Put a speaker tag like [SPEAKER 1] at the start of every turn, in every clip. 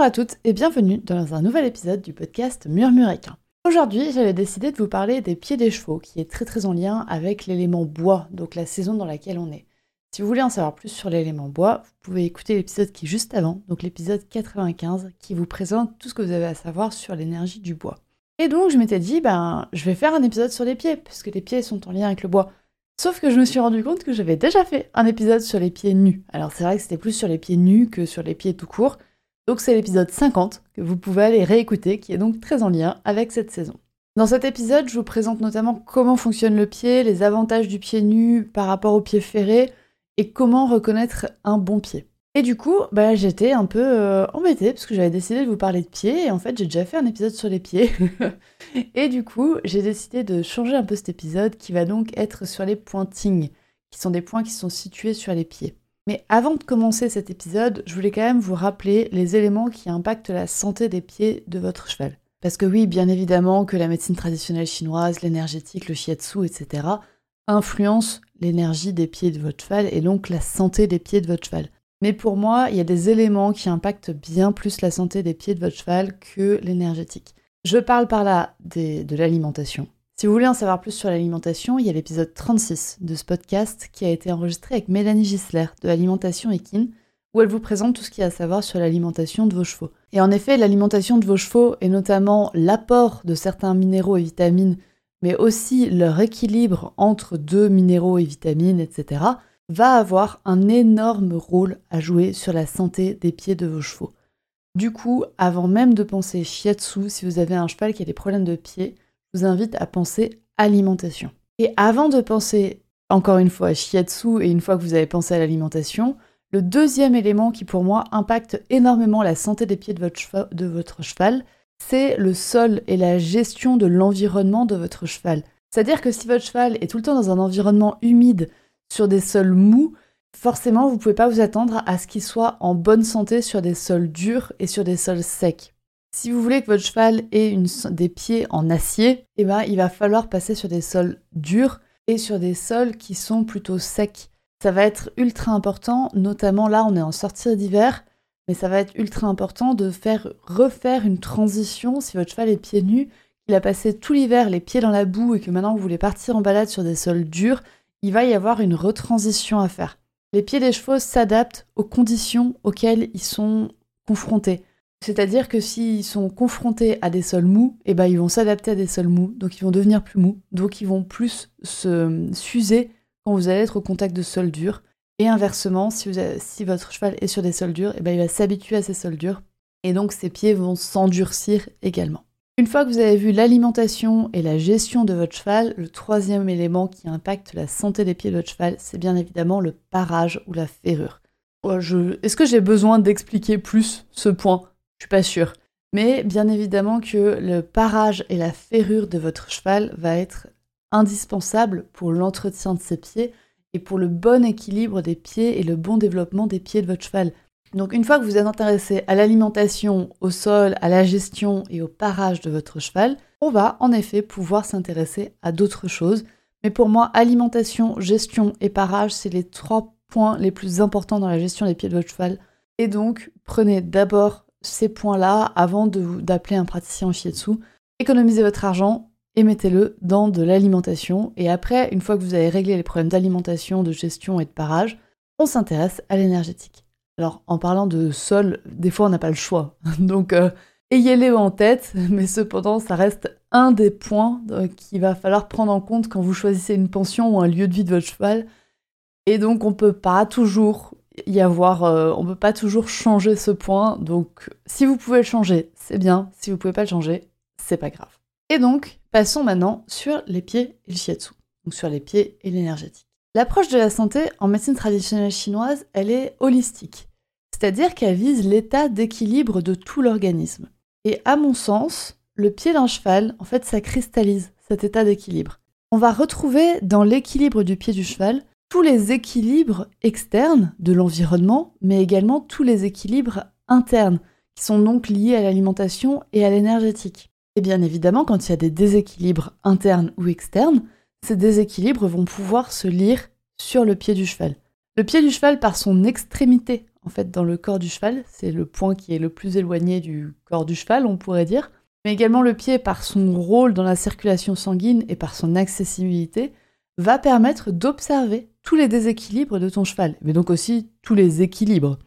[SPEAKER 1] Bonjour à toutes et bienvenue dans un nouvel épisode du podcast Murmuréquin. Aujourd'hui, j'avais décidé de vous parler des pieds des chevaux, qui est très très en lien avec l'élément bois, donc la saison dans laquelle on est. Si vous voulez en savoir plus sur l'élément bois, vous pouvez écouter l'épisode qui est juste avant, donc l'épisode 95, qui vous présente tout ce que vous avez à savoir sur l'énergie du bois. Et donc je m'étais dit, ben, je vais faire un épisode sur les pieds, puisque les pieds sont en lien avec le bois. Sauf que je me suis rendu compte que j'avais déjà fait un épisode sur les pieds nus. Alors c'est vrai que c'était plus sur les pieds nus que sur les pieds tout court. Donc c'est l'épisode 50 que vous pouvez aller réécouter, qui est donc très en lien avec cette saison. Dans cet épisode, je vous présente notamment comment fonctionne le pied, les avantages du pied nu par rapport au pied ferré, et comment reconnaître un bon pied. Et du coup, bah, j'étais un peu euh, embêtée parce que j'avais décidé de vous parler de pieds et en fait j'ai déjà fait un épisode sur les pieds. et du coup, j'ai décidé de changer un peu cet épisode qui va donc être sur les pointings, qui sont des points qui sont situés sur les pieds. Mais avant de commencer cet épisode, je voulais quand même vous rappeler les éléments qui impactent la santé des pieds de votre cheval. Parce que oui, bien évidemment que la médecine traditionnelle chinoise, l'énergétique, le shiatsu, etc., influence l'énergie des pieds de votre cheval et donc la santé des pieds de votre cheval. Mais pour moi, il y a des éléments qui impactent bien plus la santé des pieds de votre cheval que l'énergétique. Je parle par là de l'alimentation. Si vous voulez en savoir plus sur l'alimentation, il y a l'épisode 36 de ce podcast qui a été enregistré avec Mélanie Gisler de Alimentation Equine, où elle vous présente tout ce qu'il y a à savoir sur l'alimentation de vos chevaux. Et en effet, l'alimentation de vos chevaux, et notamment l'apport de certains minéraux et vitamines mais aussi leur équilibre entre deux minéraux et vitamines, etc., va avoir un énorme rôle à jouer sur la santé des pieds de vos chevaux. Du coup, avant même de penser shiatsu, si vous avez un cheval qui a des problèmes de pied, je vous invite à penser alimentation. Et avant de penser, encore une fois, shiatsu, et une fois que vous avez pensé à l'alimentation, le deuxième élément qui pour moi impacte énormément la santé des pieds de votre, de votre cheval, c'est le sol et la gestion de l'environnement de votre cheval. C'est-à-dire que si votre cheval est tout le temps dans un environnement humide, sur des sols mous, forcément vous ne pouvez pas vous attendre à ce qu'il soit en bonne santé sur des sols durs et sur des sols secs. Si vous voulez que votre cheval ait des pieds en acier, eh ben, il va falloir passer sur des sols durs et sur des sols qui sont plutôt secs. Ça va être ultra important, notamment là on est en sortie d'hiver, mais ça va être ultra important de faire refaire une transition si votre cheval est pieds nus, qu'il a passé tout l'hiver les pieds dans la boue et que maintenant vous voulez partir en balade sur des sols durs, il va y avoir une retransition à faire. Les pieds des chevaux s'adaptent aux conditions auxquelles ils sont confrontés. C'est-à-dire que s'ils sont confrontés à des sols mous, eh ben ils vont s'adapter à des sols mous, donc ils vont devenir plus mous, donc ils vont plus se s'user quand vous allez être au contact de sols durs. Et inversement, si, votre cheval est sur des sols durs, eh ben, il va s'habituer à ces sols durs. Et donc ses pieds vont s'endurcir également. Une fois que vous avez vu l'alimentation et la gestion de votre cheval, le troisième élément qui impacte la santé des pieds de votre cheval, c'est bien évidemment le parage ou la ferrure. Oh, est-ce que j'ai besoin d'expliquer plus ce point? Je suis pas sûre. Mais bien évidemment que le parage et la ferrure de votre cheval va être indispensable pour l'entretien de ses pieds et pour le bon équilibre des pieds et le bon développement des pieds de votre cheval. Donc une fois que vous êtes intéressé à l'alimentation, au sol, à la gestion et au parage de votre cheval, on va en effet pouvoir s'intéresser à d'autres choses. Mais pour moi, alimentation, gestion et parage, c'est les trois points les plus importants dans la gestion des pieds de votre cheval. Et donc, prenez d'abord ces points-là avant d'appeler un praticien en shiatsu. Économisez votre argent, et mettez-le dans de l'alimentation. Et après, une fois que vous avez réglé les problèmes d'alimentation, de gestion et de parage, on s'intéresse à l'énergétique. Alors, en parlant de sol, des fois on n'a pas le choix. Donc, euh, ayez-les en tête, mais cependant, ça reste un des points euh, qu'il va falloir prendre en compte quand vous choisissez une pension ou un lieu de vie de votre cheval. Et donc, on peut pas toujours y avoir, euh, on peut pas toujours changer ce point. Donc, si vous pouvez le changer, c'est bien. Si vous pouvez pas le changer, c'est pas grave. Et donc, passons maintenant sur les pieds et le shiatsu, donc sur les pieds et l'énergétique. L'approche de la santé en médecine traditionnelle chinoise, elle est holistique. c'est-à-dire qu'elle vise l'état d'équilibre de tout l'organisme. Et à mon sens, le pied d'un cheval, en fait, ça cristallise cet état d'équilibre. On va retrouver dans l'équilibre du pied du cheval tous les équilibres externes de l'environnement, mais également tous les équilibres internes, qui sont donc liés à l'alimentation et à l'énergétique. Et bien évidemment, quand il y a des déséquilibres internes ou externes, ces déséquilibres vont pouvoir se lire sur le pied du cheval. Le pied du cheval, par son extrémité, en fait, dans le corps du cheval, c'est le point qui est le plus éloigné du corps du cheval, on pourrait dire, mais également le pied, par son rôle dans la circulation sanguine et par son accessibilité, va permettre d'observer tous les déséquilibres de ton cheval, mais donc aussi tous les équilibres.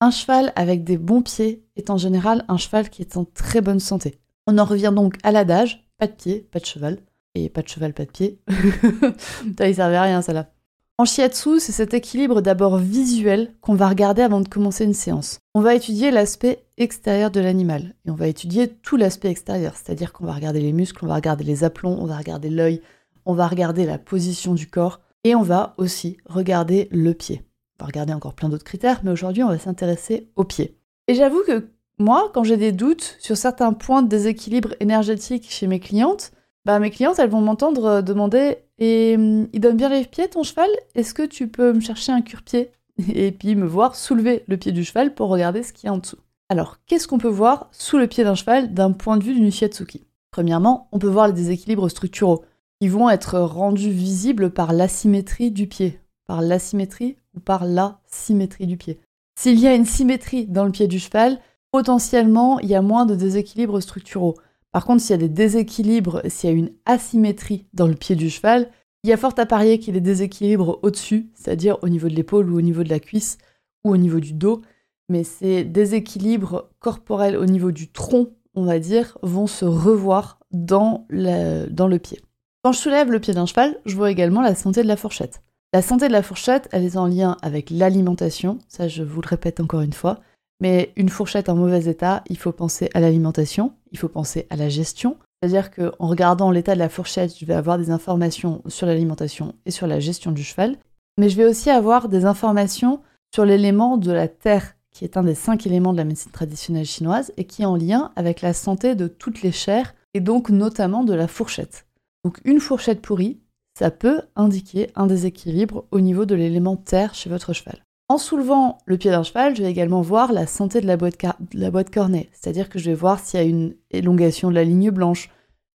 [SPEAKER 1] Un cheval avec des bons pieds est en général un cheval qui est en très bonne santé. On en revient donc à l'adage, pas de pied, pas de cheval. Et pas de cheval, pas de pied. Ça, il servait à rien, ça là. En shiatsu, c'est cet équilibre d'abord visuel qu'on va regarder avant de commencer une séance. On va étudier l'aspect extérieur de l'animal. Et on va étudier tout l'aspect extérieur. C'est-à-dire qu'on va regarder les muscles, on va regarder les aplombs, on va regarder l'œil, on va regarder la position du corps. Et on va aussi regarder le pied. On va regarder encore plein d'autres critères, mais aujourd'hui, on va s'intéresser au pied. Et j'avoue que moi, quand j'ai des doutes sur certains points de déséquilibre énergétique chez mes clientes, bah mes clientes, elles vont m'entendre euh, demander Et hum, il donne bien les pieds ton cheval? Est-ce que tu peux me chercher un cure-pied? Et puis me voir soulever le pied du cheval pour regarder ce qu'il y a en dessous. Alors, qu'est-ce qu'on peut voir sous le pied d'un cheval d'un point de vue d'une shiatsuki Premièrement, on peut voir les déséquilibres structuraux qui vont être rendus visibles par l'asymétrie du pied, par l'asymétrie ou par la symétrie du pied. S'il y a une symétrie dans le pied du cheval, potentiellement il y a moins de déséquilibres structuraux. Par contre, s'il y a des déséquilibres, s'il y a une asymétrie dans le pied du cheval, il y a fort à parier qu'il y ait des déséquilibres au-dessus, c'est-à-dire au niveau de l'épaule ou au niveau de la cuisse ou au niveau du dos. Mais ces déséquilibres corporels au niveau du tronc, on va dire, vont se revoir dans dans le pied. Quand je soulève le pied d'un cheval, je vois également la santé de la fourchette. La santé de la fourchette, elle est en lien avec l'alimentation, ça je vous le répète encore une fois, mais une fourchette en mauvais état, il faut penser à l'alimentation, il faut penser à la gestion. C'est-à-dire qu'en regardant l'état de la fourchette, je vais avoir des informations sur l'alimentation et sur la gestion du cheval. Mais je vais aussi avoir des informations sur l'élément de la terre, qui est un des cinq éléments de la médecine traditionnelle chinoise et qui est en lien avec la santé de toutes les chairs et donc notamment de la fourchette. Donc une fourchette pourrie, ça peut indiquer un déséquilibre au niveau de l'élément terre chez votre cheval. En soulevant le pied d'un cheval, je vais également voir la santé de la boîte, boîte cornée, c'est-à-dire que je vais voir s'il y a une élongation de la ligne blanche,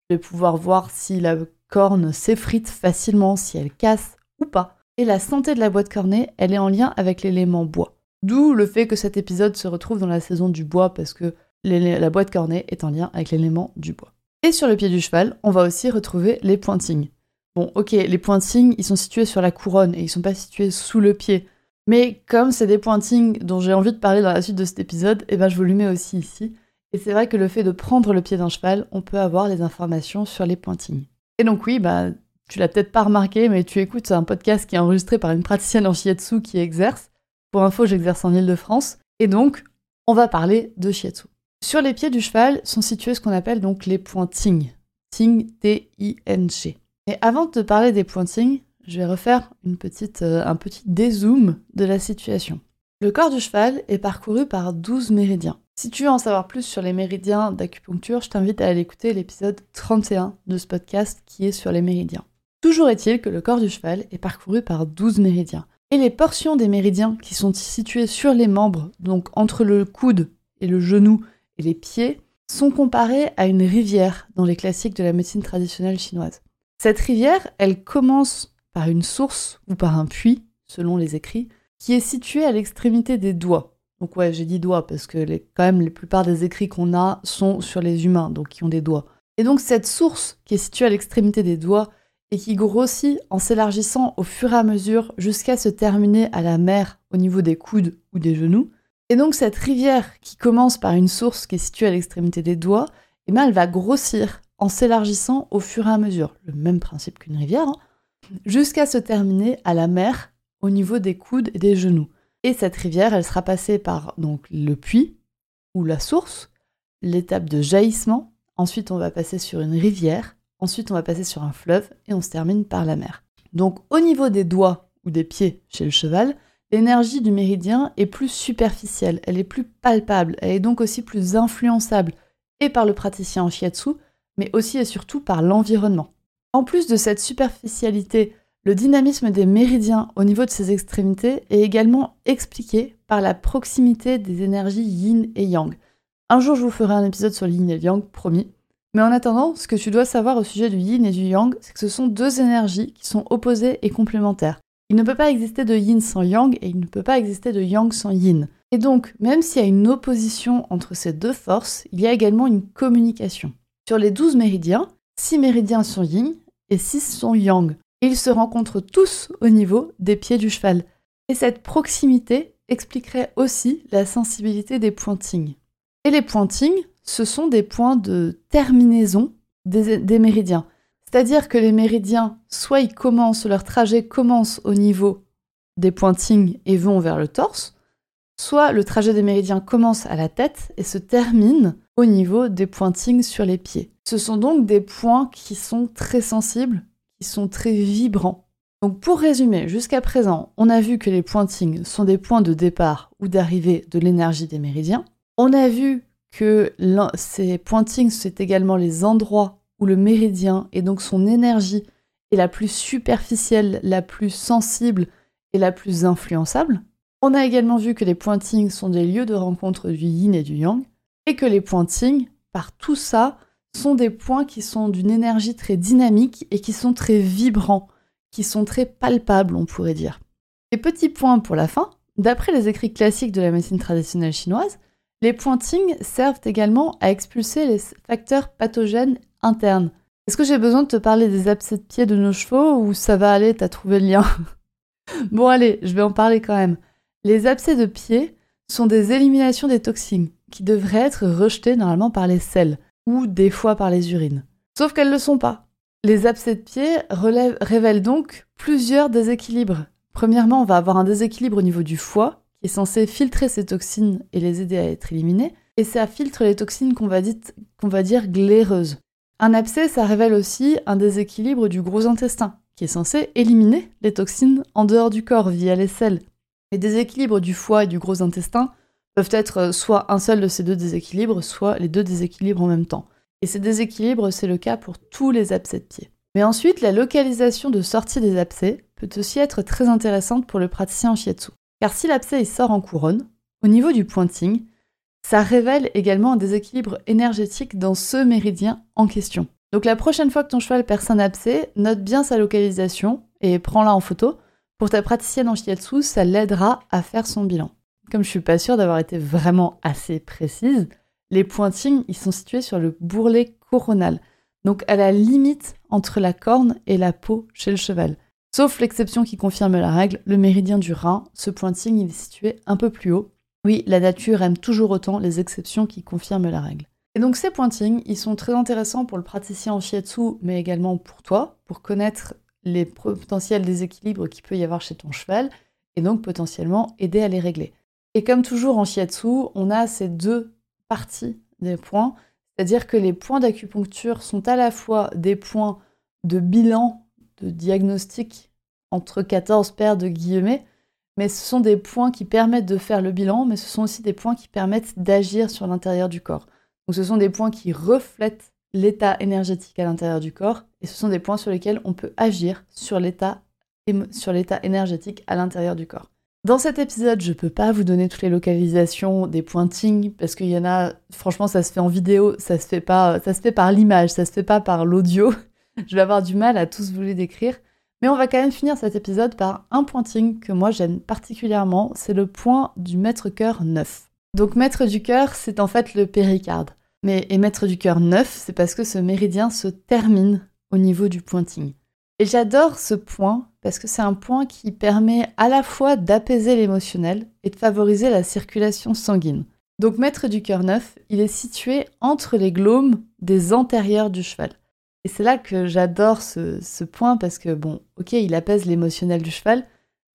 [SPEAKER 1] je vais pouvoir voir si la corne s'effrite facilement, si elle casse ou pas. Et la santé de la boîte cornée, elle est en lien avec l'élément bois. D'où le fait que cet épisode se retrouve dans la saison du bois, parce que la boîte cornée est en lien avec l'élément du bois. Et sur le pied du cheval, on va aussi retrouver les pointings. Bon, ok, les pointings, ils sont situés sur la couronne et ils sont pas situés sous le pied. Mais comme c'est des pointings dont j'ai envie de parler dans la suite de cet épisode, eh ben je vous le mets aussi ici. Et c'est vrai que le fait de prendre le pied d'un cheval, on peut avoir des informations sur les pointings. Et donc oui, bah tu l'as peut-être pas remarqué, mais tu écoutes un podcast qui est enregistré par une praticienne en shiatsu qui exerce. Pour info, j'exerce en Ile-de-France. Et donc, on va parler de shiatsu. Sur les pieds du cheval sont situés ce qu'on appelle donc les pointings. Ting, T-I-N-G. Et avant de te parler des pointings, je vais refaire euh, un petit dézoom de la situation. Le corps du cheval est parcouru par 12 méridiens. Si tu veux en savoir plus sur les méridiens d'acupuncture, je t'invite à aller écouter l'épisode 31 de ce podcast qui est sur les méridiens. Toujours est-il que le corps du cheval est parcouru par 12 méridiens. Et les portions des méridiens qui sont situées sur les membres, donc entre le coude et le genou les pieds, sont comparées à une rivière dans les classiques de la médecine traditionnelle chinoise. Cette rivière, elle commence par une source ou par un puits, selon les écrits, qui est situé à l'extrémité des doigts. Donc ouais, j'ai dit doigts parce que les, quand même la plupart des écrits qu'on a sont sur les humains, donc qui ont des doigts. Et donc cette source qui est située à l'extrémité des doigts et qui grossit en s'élargissant au fur et à mesure jusqu'à se terminer à la mer au niveau des coudes ou des genoux. Et donc cette rivière qui commence par une source qui est située à l'extrémité des doigts, bien, elle va grossir en s'élargissant au fur et à mesure. Le même principe qu'une rivière, hein jusqu'à se terminer à la mer au niveau des coudes et des genoux. Et cette rivière, elle sera passée par donc le puits ou la source, l'étape de jaillissement, ensuite on va passer sur une rivière, ensuite on va passer sur un fleuve et on se termine par la mer. Donc au niveau des doigts ou des pieds chez le cheval, l'énergie du méridien est plus superficielle, elle est plus palpable, elle est donc aussi plus influençable, et par le praticien en shiatsu, mais aussi et surtout par l'environnement. En plus de cette superficialité, le dynamisme des méridiens au niveau de ces extrémités est également expliqué par la proximité des énergies yin et yang. Un jour, je vous ferai un épisode sur le yin et yang, promis. Mais en attendant, ce que tu dois savoir au sujet du yin et du yang, c'est que ce sont deux énergies qui sont opposées et complémentaires. Il ne peut pas exister de yin sans yang et il ne peut pas exister de yang sans yin. Et donc, même s'il y a une opposition entre ces deux forces, il y a également une communication. Sur les 12 méridiens, 6 méridiens sont yin et 6 sont yang. ils se rencontrent tous au niveau des pieds du cheval. Et cette proximité expliquerait aussi la sensibilité des pointings. Et les pointings, ce sont des points de terminaison des, méridiens. C'est-à-dire que les méridiens, soit ils commencent, leur trajet commence au niveau des pointings et vont vers le torse, soit le trajet des méridiens commence à la tête et se termine au niveau des pointings sur les pieds. Ce sont donc des points qui sont très sensibles, qui sont très vibrants. Donc pour résumer, jusqu'à présent, on a vu que les pointings sont des points de départ ou d'arrivée de l'énergie des méridiens. On a vu que ces pointings, c'est également les endroits où le méridien et donc son énergie est la plus superficielle, la plus sensible et la plus influençable. On a également vu que les pointings sont des lieux de rencontre du yin et du yang, et que les pointings, par tout ça, sont des points qui sont d'une énergie très dynamique et qui sont très vibrants, qui sont très palpables, on pourrait dire. Et petit point pour la fin, d'après les écrits classiques de la médecine traditionnelle chinoise, les pointings servent également à expulser les facteurs pathogènes internes. Est-ce que j'ai besoin de te parler des abcès de pied de nos chevaux ou ça va aller, t'as trouvé le lien? Bon allez, je vais en parler quand même. Les abcès de pied sont des éliminations des toxines qui devraient être rejetées normalement par les selles ou des fois par les urines. Sauf qu'elles ne le sont pas. Les abcès de pied révèlent donc plusieurs déséquilibres. Premièrement, on va avoir un déséquilibre au niveau du foie qui est censé filtrer ces toxines et les aider à être éliminées, et ça filtre les toxines qu'on va, va, dire glaireuses. Un abcès, ça révèle aussi un déséquilibre du gros intestin, qui est censé éliminer les toxines en dehors du corps via les selles. Les déséquilibres du foie et du gros intestin peuvent être soit un seul de ces deux déséquilibres, soit les deux déséquilibres en même temps. Et ces déséquilibres, c'est le cas pour tous les abcès de pied. Mais ensuite, la localisation de sortie des abcès peut aussi être très intéressante pour le praticien en shiatsu. Car si l'abcès sort en couronne, au niveau du pointing, ça révèle également un déséquilibre énergétique dans ce méridien en question. Donc la prochaine fois que ton cheval perce un abcès, note bien sa localisation et prends-la en photo. Pour ta praticienne en shiatsu, ça l'aidera à faire son bilan. Comme je suis pas sûre d'avoir été vraiment assez précise, les pointings, ils sont situés sur le bourrelet coronal, donc à la limite entre la corne et la peau chez le cheval. Sauf l'exception qui confirme la règle, le méridien du rein, ce pointing il est situé un peu plus haut. Oui, la nature aime toujours autant les exceptions qui confirment la règle. Et donc ces pointings, ils sont très intéressants pour le praticien en shiatsu, mais également pour toi, pour connaître les potentiels déséquilibres qu'il peut y avoir chez ton cheval, et donc potentiellement aider à les régler. Et comme toujours en shiatsu, on a ces deux parties des points, c'est-à-dire que les points d'acupuncture sont à la fois des points de bilan, de diagnostic entre 14 paires de guillemets, mais ce sont des points qui permettent de faire le bilan, mais ce sont aussi des points qui permettent d'agir sur l'intérieur du corps. Donc ce sont des points qui reflètent l'état énergétique à l'intérieur du corps, et ce sont des points sur lesquels on peut agir sur l'état énergétique à l'intérieur du corps. Dans cet épisode, je ne peux pas vous donner toutes les localisations des pointings parce qu'il y en a, franchement, ça se fait en vidéo, ça se fait pas, ça se fait par l'image, ça se fait pas par l'audio. je vais avoir du mal à tous vous les décrire. Mais on va quand même finir cet épisode par un pointing que moi j'aime particulièrement, c'est le point du maître cœur 9. Donc maître du cœur, c'est en fait le péricarde. Mais et maître du cœur 9, c'est parce que ce méridien se termine au niveau du pointing. Et j'adore ce point parce que c'est un point qui permet à la fois d'apaiser l'émotionnel et de favoriser la circulation sanguine. Donc maître du cœur 9, il est situé entre les glaumes des antérieurs du cheval. Et c'est là que j'adore ce, point parce que, bon, ok, il apaise l'émotionnel du cheval,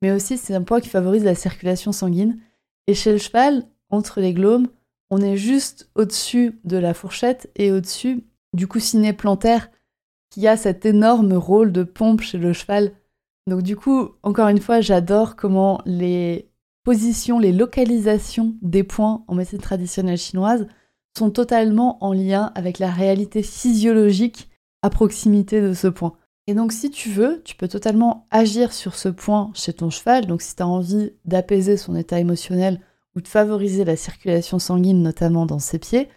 [SPEAKER 1] mais aussi c'est un point qui favorise la circulation sanguine. Et chez le cheval, entre les glaumes, on est juste au-dessus de la fourchette et au-dessus du coussinet plantaire qui a cet énorme rôle de pompe chez le cheval Donc du coup, encore une fois, j'adore comment les positions, les localisations des points en médecine traditionnelle chinoise sont totalement en lien avec la réalité physiologique à proximité de ce point. Et donc si tu veux, tu peux totalement agir sur ce point chez ton cheval. Donc si tu as envie d'apaiser son état émotionnel ou de favoriser la circulation sanguine, notamment dans ses pieds,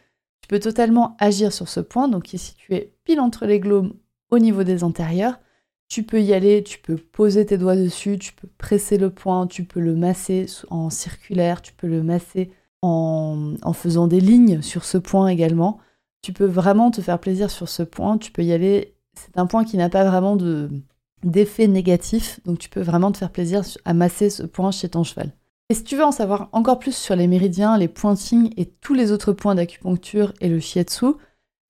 [SPEAKER 1] tu peux totalement agir sur ce point, donc qui est situé pile entre les glomes au niveau des antérieurs. Tu peux y aller, tu peux poser tes doigts dessus, tu peux presser le point, tu peux le masser en circulaire, tu peux le masser en, en faisant des lignes sur ce point également. Tu peux vraiment te faire plaisir sur ce point, tu peux y aller. C'est un point qui n'a pas vraiment d'effet négatif, donc tu peux vraiment te faire plaisir à masser ce point chez ton cheval. Et si tu veux en savoir encore plus sur les méridiens, les pointings et tous les autres points d'acupuncture et le shiatsu,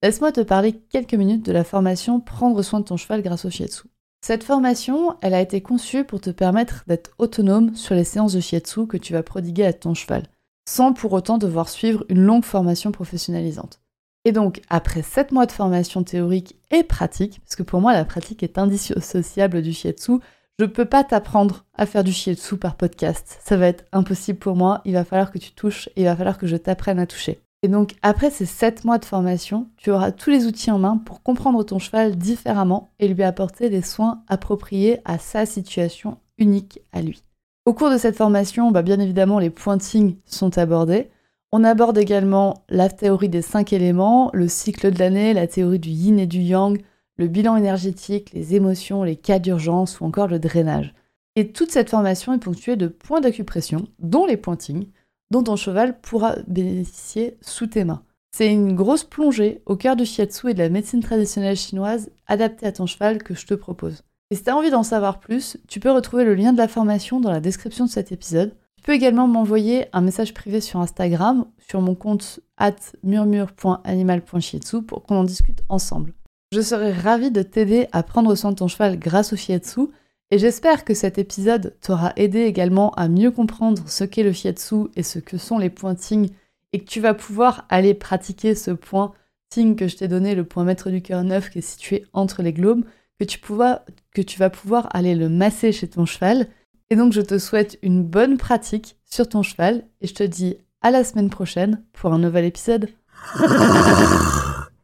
[SPEAKER 1] laisse-moi te parler quelques minutes de la formation Prendre soin de ton cheval grâce au shiatsu. Cette formation, elle a été conçue pour te permettre d'être autonome sur les séances de shiatsu que tu vas prodiguer à ton cheval, sans pour autant devoir suivre une longue formation professionnalisante. Et donc, après 7 mois de formation théorique et pratique, parce que pour moi la pratique est indissociable du shiatsu, je peux pas t'apprendre à faire du shiatsu par podcast. Ça va être impossible pour moi. Il va falloir que tu touches et il va falloir que je t'apprenne à toucher. Et donc, après ces 7 mois de formation, tu auras tous les outils en main pour comprendre ton cheval différemment et lui apporter les soins appropriés à sa situation unique à lui. Au cours de cette formation, bah bien évidemment, les pointings sont abordés. On aborde également la théorie des 5 éléments, le cycle de l'année, la théorie du yin et du yang, le bilan énergétique, les émotions, les cas d'urgence ou encore le drainage. Et toute cette formation est ponctuée de points d'acupression, dont les pointings, dont ton cheval pourra bénéficier sous tes mains. C'est une grosse plongée au cœur du shiatsu et de la médecine traditionnelle chinoise adaptée à ton cheval que je te propose. Et si tu as envie d'en savoir plus, tu peux retrouver le lien de la formation dans la description de cet épisode. Tu peux également m'envoyer un message privé sur Instagram, sur mon compte at murmure.animal.shiatsu pour qu'on en discute ensemble. Je serais ravie de t'aider à prendre soin de ton cheval grâce au shiatsu et j'espère que cet épisode t'aura aidé également à mieux comprendre ce qu'est le shiatsu et ce que sont les pointings et que tu vas pouvoir aller pratiquer ce point que je t'ai donné, le point maître du cœur neuf qui est situé entre les globes, que tu vas pouvoir aller le masser chez ton cheval. Et donc je te souhaite une bonne pratique sur ton cheval et je te dis à la semaine prochaine pour un nouvel épisode.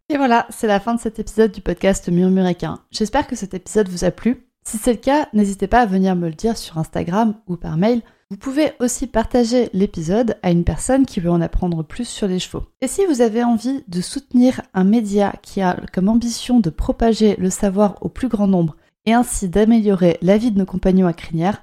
[SPEAKER 1] Et voilà, c'est la fin de cet épisode du podcast Murmuréquin. J'espère que cet épisode vous a plu. Si c'est le cas, n'hésitez pas à venir me le dire sur Instagram ou par mail. Vous pouvez aussi partager l'épisode à une personne qui veut en apprendre plus sur les chevaux. Et si vous avez envie de soutenir un média qui a comme ambition de propager le savoir au plus grand nombre et ainsi d'améliorer la vie de nos compagnons à crinière,